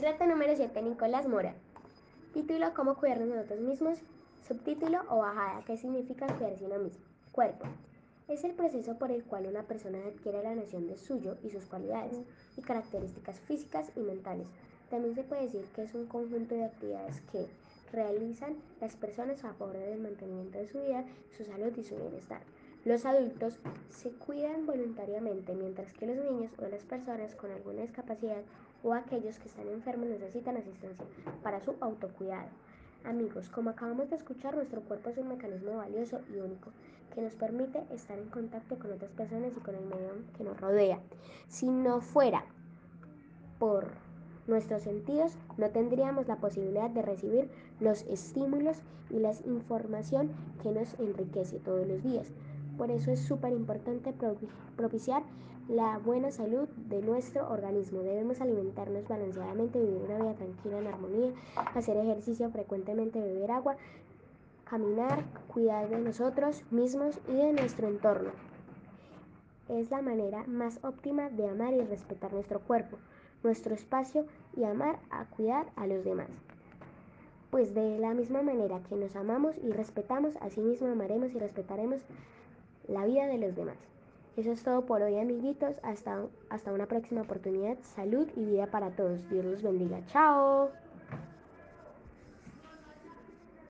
Reto número 7, Nicolás Mora. Título, ¿Cómo cuidarnos nosotros mismos? Subtítulo o bajada, ¿qué significa cuidarse uno mismo? Cuerpo. Es el proceso por el cual una persona adquiere la noción de suyo y sus cualidades y características físicas y mentales. También se puede decir que es un conjunto de actividades que realizan las personas a favor del mantenimiento de su vida, su salud y su bienestar. Los adultos se cuidan voluntariamente, mientras que los niños o las personas con alguna discapacidad o aquellos que están enfermos necesitan asistencia para su autocuidado. Amigos, como acabamos de escuchar, nuestro cuerpo es un mecanismo valioso y único que nos permite estar en contacto con otras personas y con el medio que nos rodea. Si no fuera por nuestros sentidos, no tendríamos la posibilidad de recibir los estímulos y la información que nos enriquece todos los días. Por eso es súper importante propiciar la buena salud de nuestro organismo. Debemos alimentarnos balanceadamente, vivir una vida tranquila en armonía, hacer ejercicio frecuentemente, beber agua, caminar, cuidar de nosotros mismos y de nuestro entorno. Es la manera más óptima de amar y respetar nuestro cuerpo, nuestro espacio y amar a cuidar a los demás. Pues de la misma manera que nos amamos y respetamos, así mismo amaremos y respetaremos la vida de los demás. Eso es todo por hoy, amiguitos. Hasta, hasta una próxima oportunidad. Salud y vida para todos. Dios los bendiga. Chao.